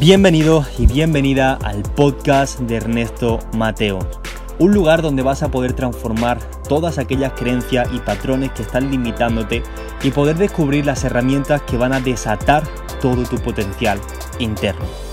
Bienvenido y bienvenida al podcast de Ernesto Mateo, un lugar donde vas a poder transformar todas aquellas creencias y patrones que están limitándote y poder descubrir las herramientas que van a desatar todo tu potencial interno.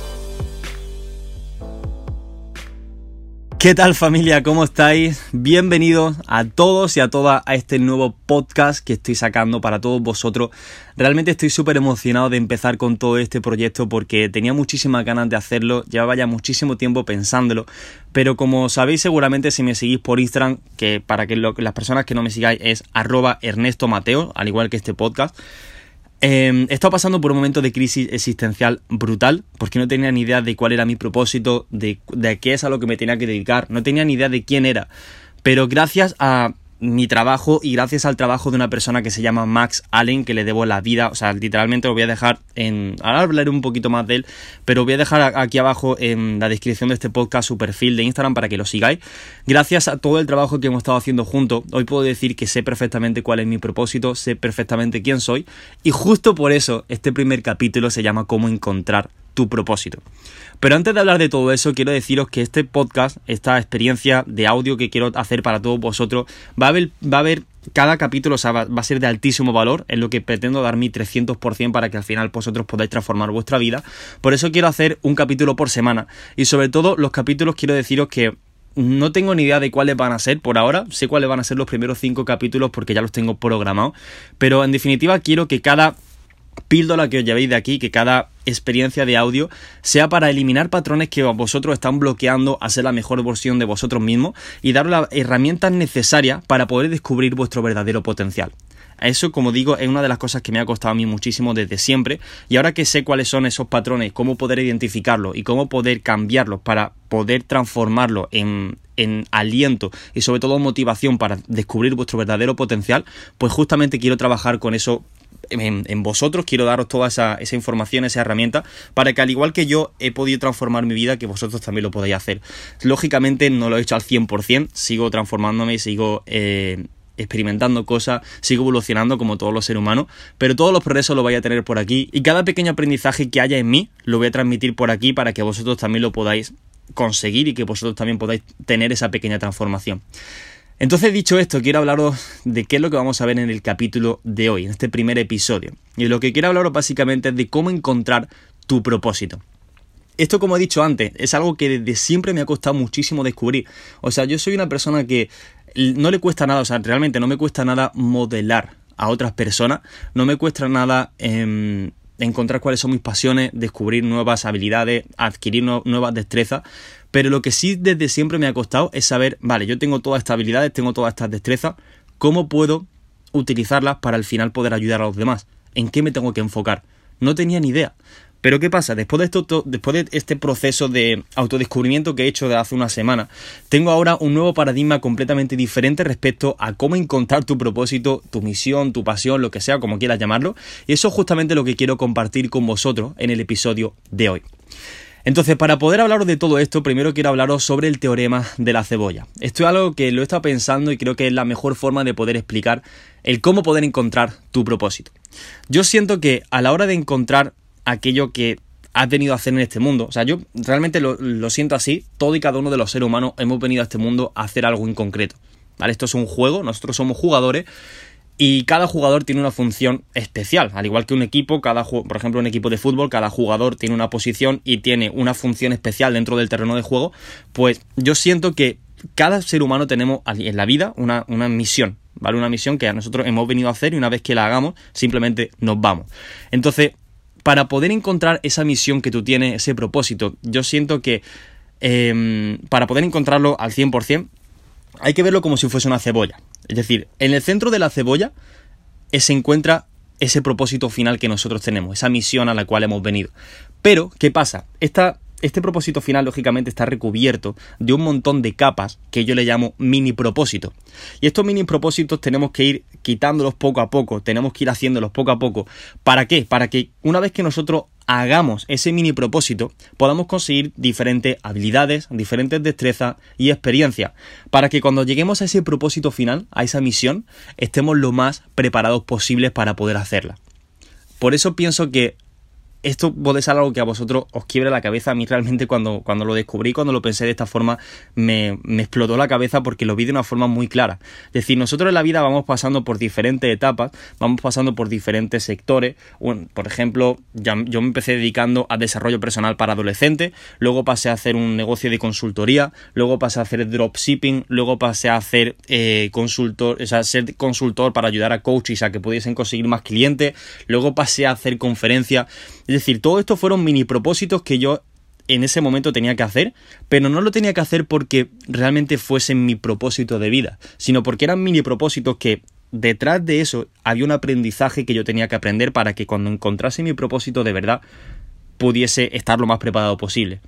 ¿Qué tal familia? ¿Cómo estáis? Bienvenidos a todos y a todas a este nuevo podcast que estoy sacando para todos vosotros. Realmente estoy súper emocionado de empezar con todo este proyecto porque tenía muchísimas ganas de hacerlo, llevaba ya muchísimo tiempo pensándolo, pero como sabéis seguramente si me seguís por Instagram, que para que las personas que no me sigáis es arroba Ernesto Mateo, al igual que este podcast, eh, he estado pasando por un momento de crisis existencial brutal, porque no tenía ni idea de cuál era mi propósito, de, de qué es a lo que me tenía que dedicar, no tenía ni idea de quién era. Pero gracias a mi trabajo y gracias al trabajo de una persona que se llama Max Allen, que le debo la vida, o sea, literalmente lo voy a dejar en... Ahora hablaré un poquito más de él, pero voy a dejar aquí abajo en la descripción de este podcast su perfil de Instagram para que lo sigáis. Gracias a todo el trabajo que hemos estado haciendo juntos, hoy puedo decir que sé perfectamente cuál es mi propósito, sé perfectamente quién soy y justo por eso este primer capítulo se llama Cómo encontrar tu propósito. Pero antes de hablar de todo eso, quiero deciros que este podcast, esta experiencia de audio que quiero hacer para todos vosotros, va a haber, va a haber cada capítulo va, a ser de altísimo valor, en lo que pretendo dar mi 300% para que al final vosotros podáis transformar vuestra vida. Por eso quiero hacer un capítulo por semana. Y sobre todo los capítulos quiero deciros que no tengo ni idea de cuáles van a ser por ahora. Sé cuáles van a ser los primeros cinco capítulos porque ya los tengo programados. Pero en definitiva quiero que cada píldora que os llevéis de aquí, que cada experiencia de audio sea para eliminar patrones que vosotros están bloqueando a ser la mejor versión de vosotros mismos y daros las herramientas necesarias para poder descubrir vuestro verdadero potencial. Eso, como digo, es una de las cosas que me ha costado a mí muchísimo desde siempre. Y ahora que sé cuáles son esos patrones, cómo poder identificarlos y cómo poder cambiarlos para poder transformarlos en, en aliento y sobre todo motivación para descubrir vuestro verdadero potencial, pues justamente quiero trabajar con eso en, vosotros, quiero daros toda esa, información, esa herramienta, para que al igual que yo he podido transformar mi vida, que vosotros también lo podáis hacer. Lógicamente no lo he hecho al 100%, sigo transformándome, sigo... Eh, experimentando cosas, sigo evolucionando como todos los seres humanos, pero todos los progresos lo voy a tener por aquí y cada pequeño aprendizaje que haya en mí lo voy a transmitir por aquí para que vosotros también lo podáis conseguir y que vosotros también podáis tener esa pequeña transformación. Entonces, dicho esto, quiero hablaros de qué es lo que vamos a ver en el capítulo de hoy, en este primer episodio. Y lo que quiero hablaros básicamente es de cómo encontrar tu propósito. Esto, como he dicho antes, es algo que desde siempre me ha costado muchísimo descubrir. O sea, yo soy una persona que no le cuesta nada, o sea, realmente no me cuesta nada modelar a otras personas, no me cuesta nada em, encontrar cuáles son mis pasiones, descubrir nuevas habilidades, adquirir nuevas destrezas, pero lo que sí desde siempre me ha costado es saber, vale, yo tengo todas estas habilidades, tengo todas estas destrezas, ¿cómo puedo utilizarlas para al final poder ayudar a los demás? ¿En qué me tengo que enfocar? No tenía ni idea. Pero ¿qué pasa? Después de, esto, después de este proceso de autodescubrimiento que he hecho de hace una semana, tengo ahora un nuevo paradigma completamente diferente respecto a cómo encontrar tu propósito, tu misión, tu pasión, lo que sea, como quieras llamarlo. Y eso es justamente lo que quiero compartir con vosotros en el episodio de hoy. Entonces, para poder hablaros de todo esto, primero quiero hablaros sobre el teorema de la cebolla. Esto es algo que lo he estado pensando y creo que es la mejor forma de poder explicar el cómo poder encontrar tu propósito. Yo siento que a la hora de encontrar aquello que has venido a hacer en este mundo, o sea, yo realmente lo, siento así, todo y cada uno de los seres humanos hemos venido a este mundo a hacer algo en concreto. Esto es un juego, nosotros somos jugadores y cada jugador tiene una función especial, al igual que un equipo, cada por ejemplo un equipo de fútbol, cada jugador tiene una posición y tiene una función especial dentro del terreno de juego, pues yo siento que cada ser humano tenemos en la vida una, una misión, ¿vale? Una misión que a nosotros hemos venido a hacer y una vez que la hagamos, simplemente nos vamos. Entonces, para poder encontrar esa misión que tú tienes, ese propósito, yo siento que em, para poder encontrarlo al 100%, hay que verlo como si fuese una cebolla. Es decir, en el centro de la cebolla eh, se encuentra ese propósito final que nosotros tenemos, esa misión a la cual hemos venido. Pero, ¿qué pasa? Esta este propósito final, lógicamente, está recubierto de un montón de capas que yo le llamo mini propósito. Y estos mini propósitos tenemos que ir quitándolos poco a poco, tenemos que ir haciéndolos poco a poco. ¿Para qué? Para que una vez que nosotros hagamos ese mini propósito, podamos conseguir diferentes habilidades, diferentes destrezas y experiencias, para que cuando lleguemos a ese propósito final, a esa misión, estemos lo más preparados posibles para poder hacerla. Por eso pienso que esto puede ser algo que a vosotros os quiebre la cabeza. A mí realmente cuando, cuando lo descubrí, cuando lo pensé de esta forma, me, explotó la cabeza porque lo vi de una forma muy clara. Es decir, nosotros en la vida vamos pasando por diferentes etapas, vamos pasando por diferentes sectores. por ejemplo, yo me empecé dedicando a desarrollo personal para adolescentes, luego pasé a hacer un negocio de consultoría, luego pasé a hacer dropshipping, luego pasé a hacer eh, consultor, o sea, ser consultor para ayudar a coaches a que pudiesen conseguir más clientes, luego pasé a hacer conferencias. Decir, todo esto fueron mini propósitos que yo en ese momento tenía que hacer, pero no lo tenía que hacer porque realmente fuese mi propósito de vida, sino porque eran mini propósitos que detrás de eso había un aprendizaje que yo tenía que aprender para que cuando encontrase mi propósito de verdad pudiese estar lo más preparado posible.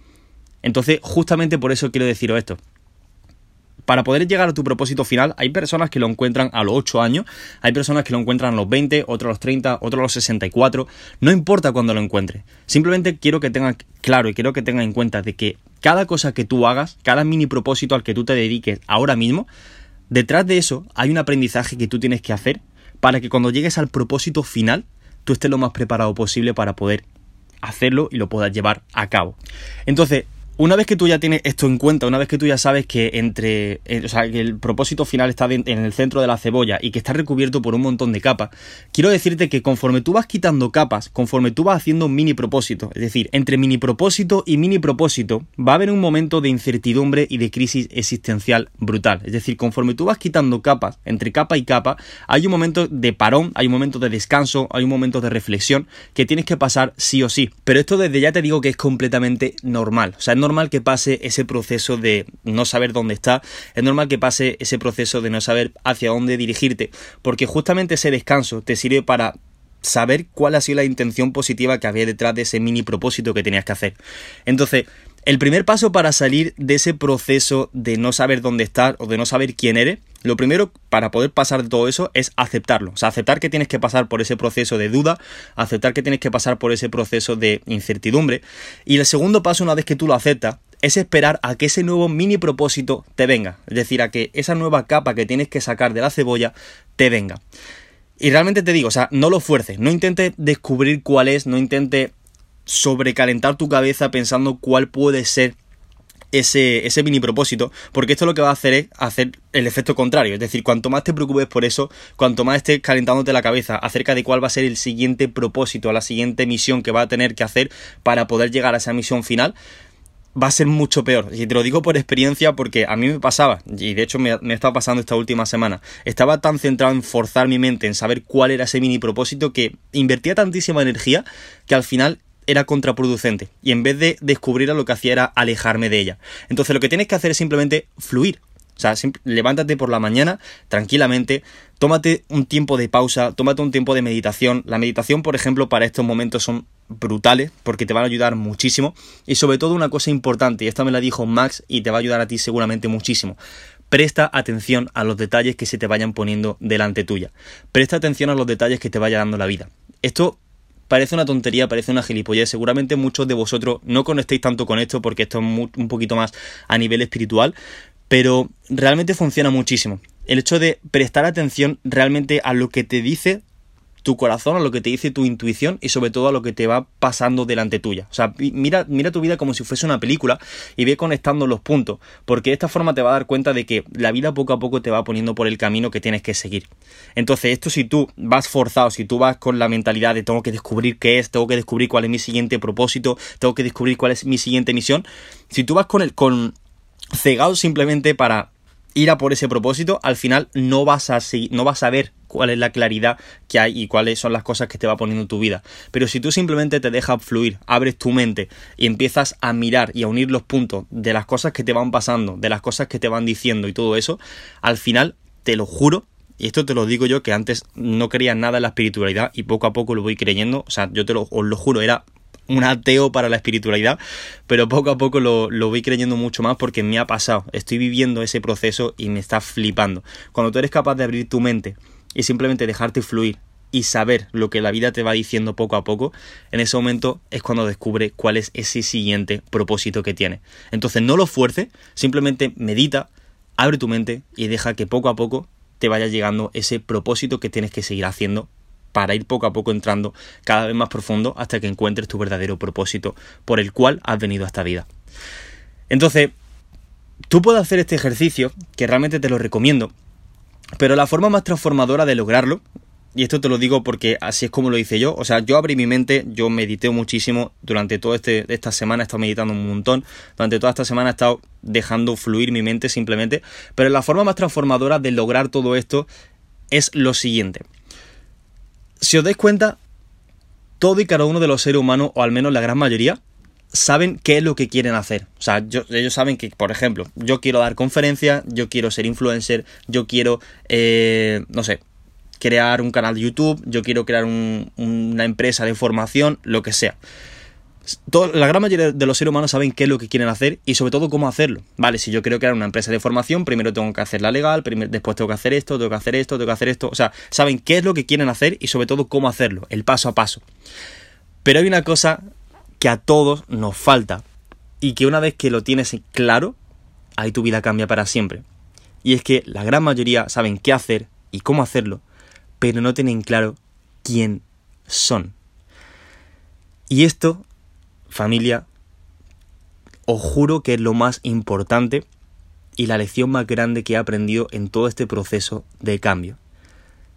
Entonces, justamente por eso quiero deciros esto para poder llegar a tu propósito final, hay personas que lo encuentran a los 8 años, hay personas que lo encuentran a los 20, otros a los 30, otros a los 64, no importa cuándo lo encuentres. Simplemente quiero que tengan claro y quiero que tengan en cuenta de que cada cosa que tú hagas, cada mini propósito al que tú te dediques ahora mismo, detrás de eso hay un aprendizaje que tú tienes que hacer para que cuando llegues al propósito final, tú estés lo más preparado posible para poder hacerlo y lo puedas llevar a cabo. Entonces, una vez que tú ya tienes esto en cuenta, una vez que tú ya sabes que entre, eh, o sea, que el propósito final está en el centro de la cebolla y que está recubierto por un montón de capas, quiero decirte que conforme tú vas quitando capas, conforme tú vas haciendo mini propósitos, es decir, entre mini propósito y mini propósito, va a haber un momento de incertidumbre y de crisis existencial brutal. Es decir, conforme tú vas quitando capas, entre capa y capa, hay un momento de parón, hay un momento de descanso, hay un momento de reflexión que tienes que pasar sí o sí. Pero esto desde ya te digo que es completamente normal. O sea, es normal que pase ese proceso de no saber dónde está, es normal que pase ese proceso de no saber hacia dónde dirigirte, porque justamente ese descanso te sirve para saber cuál ha sido la intención positiva que había detrás de ese mini propósito que tenías que hacer. Entonces, el primer paso para salir de ese proceso de no saber dónde estar o de no saber quién eres, lo primero para poder pasar de todo eso es aceptarlo. O sea, aceptar que tienes que pasar por ese proceso de duda, aceptar que tienes que pasar por ese proceso de incertidumbre. Y el segundo paso, una vez que tú lo aceptas, es esperar a que ese nuevo mini propósito te venga. Es decir, a que esa nueva capa que tienes que sacar de la cebolla te venga. Y realmente te digo, o sea, no lo fuerces, no intentes descubrir cuál es, no intentes sobrecalentar tu cabeza pensando cuál puede ser ese, ese mini propósito, porque esto lo que va a hacer es hacer el efecto contrario, es decir, cuanto más te preocupes por eso, cuanto más estés calentándote la cabeza acerca de cuál va a ser el siguiente propósito, la siguiente misión que va a tener que hacer para poder llegar a esa misión final, va a ser mucho peor. Y te lo digo por experiencia porque a mí me pasaba, y de hecho me, me estado pasando esta última semana. Estaba tan centrado en forzar mi mente, en saber cuál era ese mini propósito, que invertía tantísima energía que al final era contraproducente y en vez de descubrirla lo que hacía era alejarme de ella. Entonces lo que tienes que hacer es simplemente fluir. O sea, levántate por la mañana tranquilamente, tómate un tiempo de pausa, tómate un tiempo de meditación. La meditación, por ejemplo, para estos momentos son brutales porque te van a ayudar muchísimo. Y sobre todo una cosa importante, y esta me la dijo Max y te va a ayudar a ti seguramente muchísimo. Presta atención a los detalles que se te vayan poniendo delante tuya. Presta atención a los detalles que te vaya dando la vida. Esto parece una tontería, parece una gilipollez. Seguramente muchos de vosotros no conectéis tanto con esto porque esto es un poquito más a nivel espiritual, pero realmente funciona muchísimo. El hecho de prestar atención realmente a lo que te dice tu corazón, a lo que te dice tu intuición y sobre todo a lo que te va pasando delante tuya. O sea, mira, mira tu vida como si fuese una película y ve conectando los puntos, porque de esta forma te va a dar cuenta de que la vida poco a poco te va poniendo por el camino que tienes que seguir. Entonces, esto si tú vas forzado, si tú vas con la mentalidad de tengo que descubrir qué es, tengo que descubrir cuál es mi siguiente propósito, tengo que descubrir cuál es mi siguiente misión, si tú vas con el con cegado simplemente para ir a por ese propósito, al final no vas a no vas a ver cuál es la claridad que hay y cuáles son las cosas que te va poniendo tu vida. Pero si tú simplemente te dejas fluir, abres tu mente y empiezas a mirar y a unir los puntos de las cosas que te van pasando, de las cosas que te van diciendo y todo eso, al final, te lo juro, y esto te lo digo yo que antes no creía nada en la espiritualidad y poco a poco lo voy creyendo, o sea, yo te lo, os lo juro, era un ateo para la espiritualidad, pero poco a poco lo, lo, voy creyendo mucho más porque me ha pasado, estoy viviendo ese proceso y me está flipando. Cuando tú eres capaz de abrir tu mente y simplemente dejarte fluir y saber lo que la vida te va diciendo poco a poco, en ese momento es cuando descubre cuál es ese siguiente propósito que tiene. Entonces no lo fuerce, simplemente medita, abre tu mente y deja que poco a poco te vaya llegando ese propósito que tienes que seguir haciendo para ir poco a poco entrando cada vez más profundo hasta que encuentres tu verdadero propósito por el cual has venido a esta vida. Entonces, tú puedes hacer este ejercicio, que realmente te lo recomiendo, pero la forma más transformadora de lograrlo, y esto te lo digo porque así es como lo hice yo, o sea, yo abrí mi mente, yo medité muchísimo durante toda este, esta semana, he estado meditando un montón, durante toda esta semana he estado dejando fluir mi mente simplemente, pero la forma más transformadora de lograr todo esto es lo siguiente. Si os dais cuenta, todo y cada uno de los seres humanos, o al menos la gran mayoría, saben qué es lo que quieren hacer. O sea, ellos saben que, por ejemplo, yo quiero dar conferencias, yo quiero ser influencer, yo quiero, eh, no sé, crear un canal de YouTube, yo quiero crear una empresa de formación, lo que sea. La gran mayoría de los seres humanos saben qué es lo que quieren hacer y sobre todo cómo hacerlo. Vale, si yo quiero crear una empresa de formación, primero tengo que hacerla legal, después tengo que hacer esto, tengo que hacer esto, tengo que hacer esto. O sea, saben qué es lo que quieren hacer y sobre todo cómo hacerlo, el paso a paso. Pero hay una cosa que a todos nos falta y que una vez que lo tienes claro, ahí tu vida cambia para siempre. Y es que la gran mayoría saben qué hacer y cómo hacerlo, pero no tienen claro quién son. Y esto, familia, os juro que es lo más importante y la lección más grande que he aprendido en todo este proceso de cambio.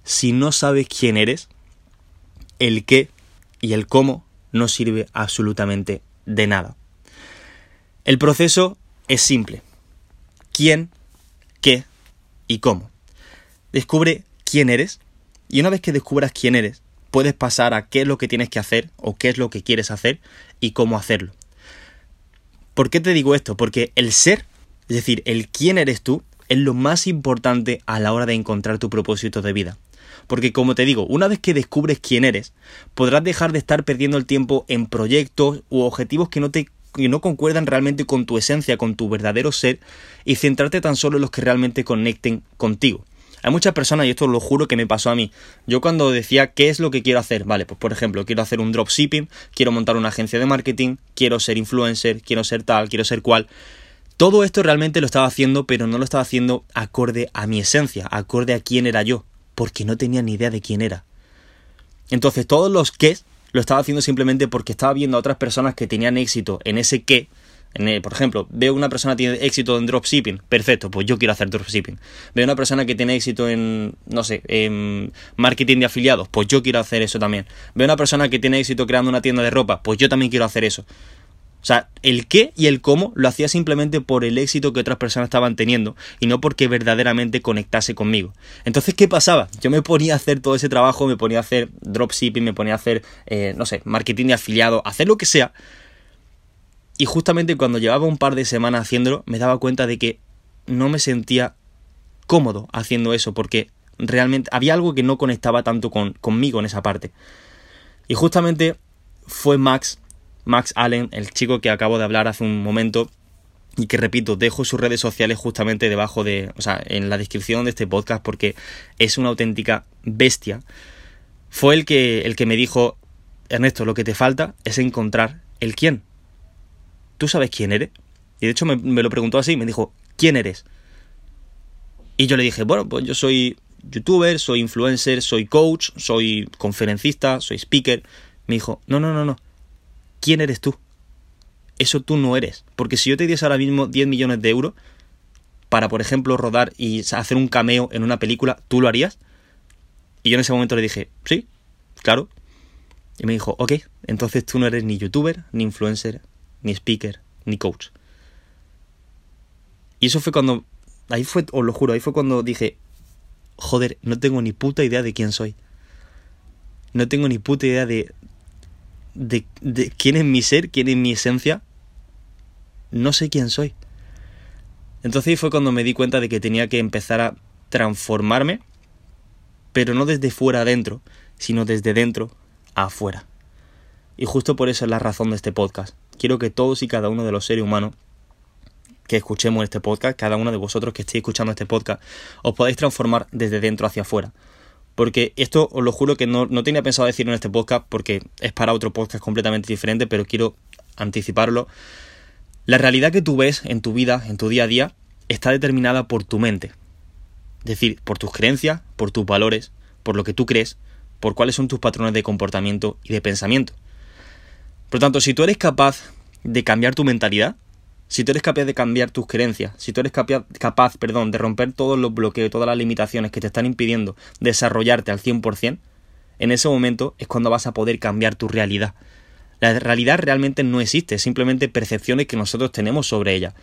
Si no sabes quién eres, el qué y el cómo no sirve absolutamente de nada. El proceso es simple. ¿Quién, qué y cómo? Descubre quién eres y una vez que descubras quién eres, puedes pasar a qué es lo que tienes que hacer o qué es lo que quieres hacer y cómo hacerlo. ¿Por qué te digo esto? Porque el ser, es decir, el quién eres tú, es lo más importante a la hora de encontrar tu propósito de vida. Porque como te digo, una vez que descubres quién eres, podrás dejar de estar perdiendo el tiempo en proyectos u objetivos que no te no concuerdan realmente con tu esencia, con tu verdadero ser, y centrarte tan solo en los que realmente conecten contigo. Hay muchas personas, y esto lo juro que me pasó a mí. Yo cuando decía qué es lo que quiero hacer, vale, pues por ejemplo, quiero hacer un dropshipping, quiero montar una agencia de marketing, quiero ser influencer, quiero ser tal, quiero ser cual. Todo esto realmente lo estaba haciendo, pero no lo estaba haciendo acorde a mi esencia, acorde a quién era yo porque no tenía ni idea de quién era. Entonces todos los qué lo estaba haciendo simplemente porque estaba viendo a otras personas que tenían éxito en ese qué. En por ejemplo, veo una persona que tiene éxito en dropshipping, perfecto, pues yo quiero hacer dropshipping. Veo una persona que tiene éxito en, no sé, en marketing de afiliados, pues yo quiero hacer eso también. Veo una persona que tiene éxito creando una tienda de ropa, pues yo también quiero hacer eso. O sea, el qué y el cómo lo hacía simplemente por el éxito que otras personas estaban teniendo y no porque verdaderamente conectase conmigo. Entonces, ¿qué pasaba? Yo me ponía a hacer todo ese trabajo, me ponía a hacer dropshipping, me ponía a hacer, eh, no sé, marketing de afiliado, hacer lo que sea. Y justamente cuando llevaba un par de semanas haciéndolo, me daba cuenta de que no me sentía cómodo haciendo eso porque realmente había algo que no conectaba tanto con, conmigo en esa parte. Y justamente fue Max Max Allen, el chico que acabo de hablar hace un momento, y que repito, dejo sus redes sociales justamente debajo de, o sea, en la descripción de este podcast porque es una auténtica bestia. Fue el que, el que me dijo, Ernesto, lo que te falta es encontrar el quién. ¿Tú sabes quién eres? Y de hecho me, lo preguntó así, me dijo, ¿quién eres? Y yo le dije, bueno, pues yo soy youtuber, soy influencer, soy coach, soy conferencista, soy speaker. Me dijo, no, no, no, no ¿quién eres tú? Eso tú no eres. Porque si yo te diese ahora mismo 10 millones de euros para, por ejemplo, rodar y hacer un cameo en una película, ¿tú lo harías? Y yo en ese momento le dije, sí, claro. Y me dijo, ok, entonces tú no eres ni youtuber, ni influencer, ni speaker, ni coach. Y eso fue cuando, ahí fue, os lo juro, ahí fue cuando dije, joder, no tengo ni puta idea de quién soy. No tengo ni puta idea de, de, quién es mi ser, quién es mi esencia, no sé quién soy. Entonces fue cuando me di cuenta de que tenía que empezar a transformarme, pero no desde fuera adentro, sino desde dentro afuera. Y justo por eso es la razón de este podcast. Quiero que todos y cada uno de los seres humanos que escuchemos este podcast, cada uno de vosotros que estéis escuchando este podcast, os podáis transformar desde dentro hacia afuera. Porque esto os lo juro que no, tenía pensado decirlo en este podcast porque es para otro podcast completamente diferente, pero quiero anticiparlo. La realidad que tú ves en tu vida, en tu día a día, está determinada por tu mente. Es decir, por tus creencias, por tus valores, por lo que tú crees, por cuáles son tus patrones de comportamiento y de pensamiento. Por lo tanto, si tú eres capaz de cambiar tu mentalidad, si tú eres capaz de cambiar tus creencias, si tú eres capaz, perdón, de romper todos los bloqueos, todas las limitaciones que te están impidiendo desarrollarte al 100%, en ese momento es cuando vas a poder cambiar tu realidad. La realidad realmente no existe, simplemente percepciones que nosotros tenemos sobre ella.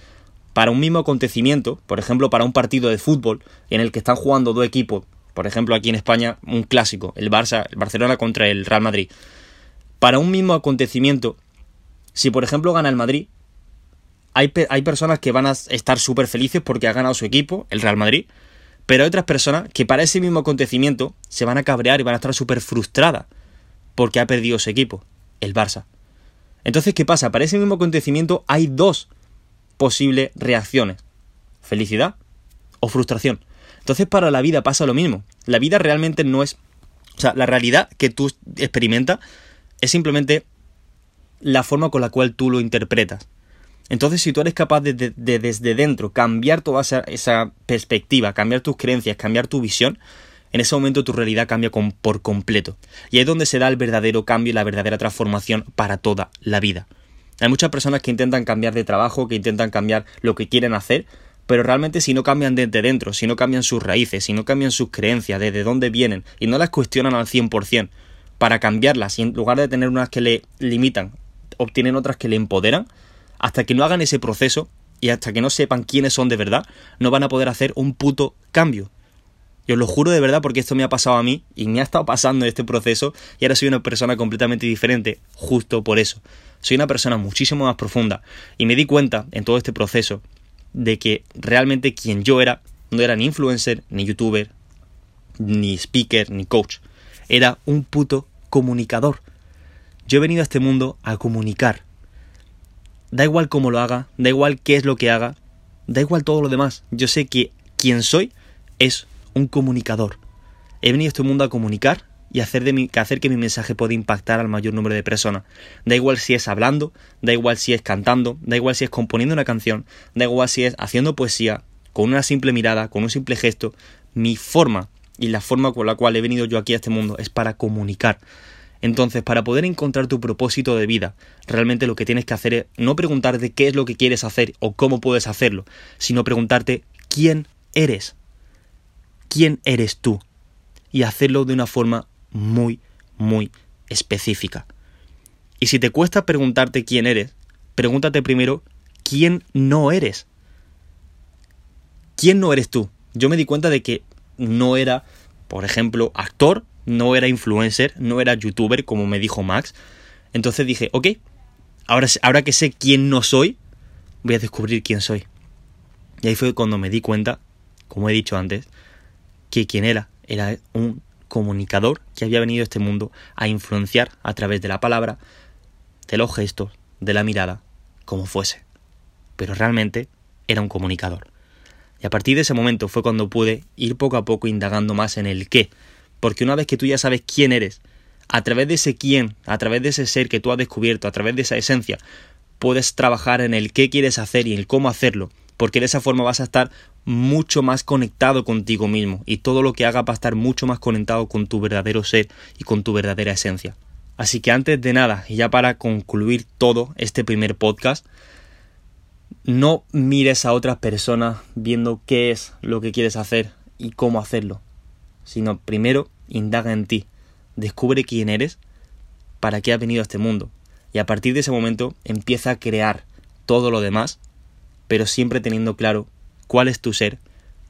Para un mismo acontecimiento, por ejemplo, para un partido de fútbol en el que están jugando dos equipos, por ejemplo, aquí en España, un clásico, el Barça, el Barcelona contra el Real Madrid. Para un mismo acontecimiento, si por ejemplo gana el Madrid, hay, personas que van a estar súper felices porque ha ganado su equipo, el Real Madrid, pero hay otras personas que para ese mismo acontecimiento se van a cabrear y van a estar súper frustradas porque ha perdido su equipo, el Barça. Entonces, ¿qué pasa? Para ese mismo acontecimiento hay dos posibles reacciones. Felicidad o frustración. Entonces, para la vida pasa lo mismo. La vida realmente no es... O sea, la realidad que tú experimentas es simplemente la forma con la cual tú lo interpretas. Entonces, si tú eres capaz de, desde dentro cambiar toda esa, perspectiva, cambiar tus creencias, cambiar tu visión, en ese momento tu realidad cambia por completo. Y ahí es donde se da el verdadero cambio y la verdadera transformación para toda la vida. Hay muchas personas que intentan cambiar de trabajo, que intentan cambiar lo que quieren hacer, pero realmente si no cambian desde dentro, si no cambian sus raíces, si no cambian sus creencias, desde dónde vienen, y no las cuestionan al 100%, para cambiarlas, y en lugar de tener unas que le limitan, obtienen otras que le empoderan, hasta que no hagan ese proceso y hasta que no sepan quiénes son de verdad, no van a poder hacer un puto cambio. Yo os lo juro de verdad porque esto me ha pasado a mí y me ha estado pasando en este proceso y ahora soy una persona completamente diferente justo por eso. Soy una persona muchísimo más profunda y me di cuenta en todo este proceso de que realmente quien yo era no era ni influencer, ni youtuber, ni speaker, ni coach. Era un puto comunicador. Yo he venido a este mundo a comunicar, Da igual cómo lo haga, da igual qué es lo que haga, da igual todo lo demás. Yo sé que quien soy es un comunicador. He venido a este mundo a comunicar y hacer, de hacer que mi mensaje pueda impactar al mayor número de personas. Da igual si es hablando, da igual si es cantando, da igual si es componiendo una canción, da igual si es haciendo poesía, con una simple mirada, con un simple gesto. Mi forma y la forma con la cual he venido yo aquí a este mundo es para comunicar. Entonces, para poder encontrar tu propósito de vida, realmente lo que tienes que hacer es no preguntarte qué es lo que quieres hacer o cómo puedes hacerlo, sino preguntarte quién eres. ¿Quién eres tú? Y hacerlo de una forma muy, muy específica. Y si te cuesta preguntarte quién eres, pregúntate primero quién no eres. ¿Quién no eres tú? Yo me di cuenta de que no era, por ejemplo, actor no era influencer, no era youtuber, como me dijo Max. Entonces dije, ok, ahora, ahora que sé quién no soy, voy a descubrir quién soy. Y ahí fue cuando me di cuenta, como he dicho antes, que quién era. Era un comunicador que había venido a este mundo a influenciar a través de la palabra, de los gestos, de la mirada, como fuese. Pero realmente era un comunicador. Y a partir de ese momento fue cuando pude ir poco a poco indagando más en el qué, porque una vez que tú ya sabes quién eres, a través de ese quién, a través de ese ser que tú has descubierto, a través de esa esencia, puedes trabajar en el qué quieres hacer y el cómo hacerlo, porque de esa forma vas a estar mucho más conectado contigo mismo. Y todo lo que hagas va a estar mucho más conectado con tu verdadero ser y con tu verdadera esencia. Así que antes de nada, y ya para concluir todo este primer podcast, no mires a otras personas viendo qué es lo que quieres hacer y cómo hacerlo sino primero indaga en ti, descubre quién eres, para qué has venido a este mundo, y a partir de ese momento empieza a crear todo lo demás, pero siempre teniendo claro cuál es tu ser,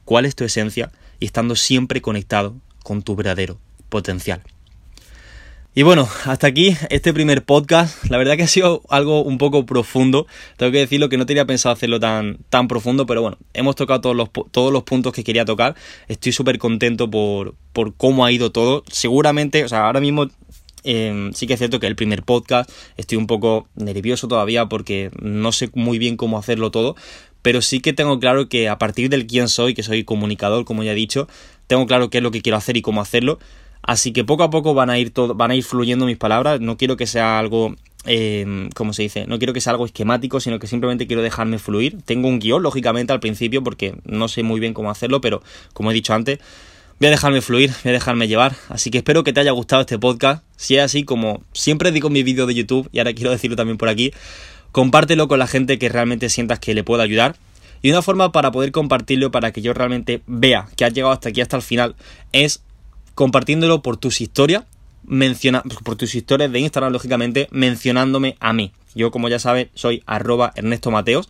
cuál es tu esencia, y estando siempre conectado con tu verdadero potencial. Y bueno, hasta aquí este primer podcast. La verdad que ha sido algo un poco profundo. Tengo que decirlo que no tenía pensado hacerlo tan, tan profundo, pero bueno, hemos tocado todos los, todos los puntos que quería tocar. Estoy súper contento por, por cómo ha ido todo. Seguramente, o sea, ahora mismo em, sí que es cierto que el primer podcast estoy un poco nervioso todavía porque no sé muy bien cómo hacerlo todo, pero sí que tengo claro que a partir del quién soy, que soy comunicador, como ya he dicho, tengo claro qué es lo que quiero hacer y cómo hacerlo. Así que poco a poco van a ir todo, van a ir fluyendo mis palabras. No quiero que sea algo, eh, ¿cómo se dice? No quiero que sea algo esquemático, sino que simplemente quiero dejarme fluir. Tengo un guion, lógicamente, al principio, porque no sé muy bien cómo hacerlo, pero como he dicho antes, voy a dejarme fluir, voy a dejarme llevar. Así que espero que te haya gustado este podcast. Si es así, como siempre digo en mi vídeo de YouTube, y ahora quiero decirlo también por aquí, compártelo con la gente que realmente sientas que le pueda ayudar. Y una forma para poder compartirlo, para que yo realmente vea que has llegado hasta aquí, hasta el final, es compartiéndolo por tus historias, menciona, por tus historias de Instagram, lógicamente, mencionándome a mí. Yo, como ya sabes, soy arroba Ernesto Mateos.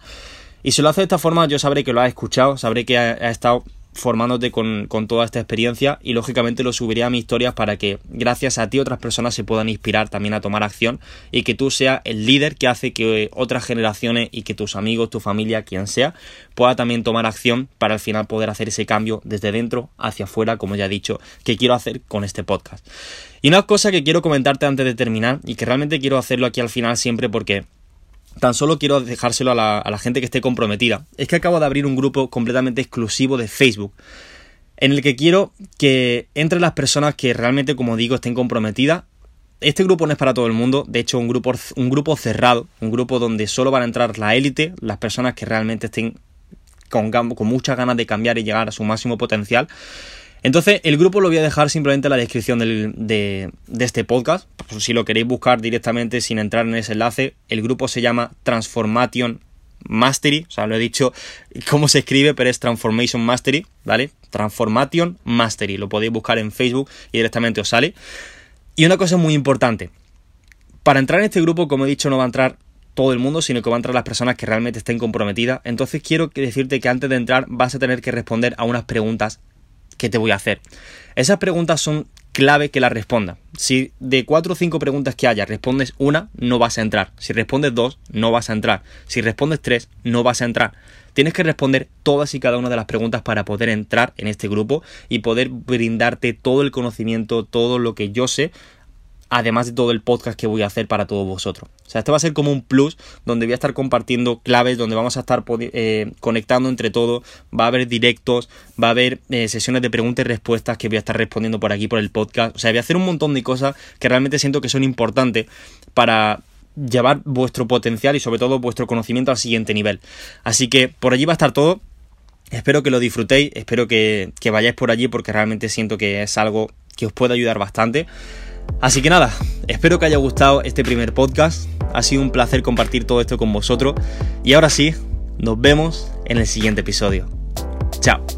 Y si lo haces de esta forma, yo sabré que lo has escuchado, sabré que has estado formándote con, toda esta experiencia y lógicamente lo subiré a mis historias para que gracias a ti otras personas se puedan inspirar también a tomar acción y que tú seas el líder que hace que otras generaciones y que tus amigos, tu familia, quien sea, pueda también tomar acción para al final poder hacer ese cambio desde dentro hacia afuera, como ya he dicho, que quiero hacer con este podcast. Y una cosa que quiero comentarte antes de terminar y que realmente quiero hacerlo aquí al final siempre porque tan solo quiero dejárselo a la, gente que esté comprometida. Es que acabo de abrir un grupo completamente exclusivo de Facebook en el que quiero que entre las personas que realmente, como digo, estén comprometidas. Este grupo no es para todo el mundo, de hecho un grupo, un grupo cerrado, un grupo donde solo van a entrar la élite, las personas que realmente estén con, con muchas ganas de cambiar y llegar a su máximo potencial. Entonces, el grupo lo voy a dejar simplemente en la descripción de, este podcast. si lo queréis buscar directamente sin entrar en ese enlace, el grupo se llama Transformation Mastery. O sea, lo he dicho cómo se escribe, pero es Transformation Mastery, ¿vale? Transformation Mastery. Lo podéis buscar en Facebook y directamente os sale. Y una cosa muy importante. Para entrar en este grupo, como he dicho, no va a entrar todo el mundo, sino que va a entrar las personas que realmente estén comprometidas. Entonces quiero decirte que antes de entrar vas a tener que responder a unas preguntas ¿qué te voy a hacer? Esas preguntas son clave que las responda. Si de cuatro o cinco preguntas que haya respondes una, no vas a entrar. Si respondes dos, no vas a entrar. Si respondes tres, no vas a entrar. Tienes que responder todas y cada una de las preguntas para poder entrar en este grupo y poder brindarte todo el conocimiento, todo lo que yo sé además de todo el podcast que voy a hacer para todos vosotros. O sea, esto va a ser como un plus donde voy a estar compartiendo claves, donde vamos a estar eh, conectando entre todos, va a haber directos, va a haber eh, sesiones de preguntas y respuestas que voy a estar respondiendo por aquí por el podcast. O sea, voy a hacer un montón de cosas que realmente siento que son importantes para llevar vuestro potencial y sobre todo vuestro conocimiento al siguiente nivel. Así que por allí va a estar todo. Espero que lo disfrutéis, espero que vayáis por allí porque realmente siento que es algo que os puede ayudar bastante. Así que nada, espero que haya gustado este primer podcast. Ha sido un placer compartir todo esto con vosotros. Y ahora sí, nos vemos en el siguiente episodio. Chao.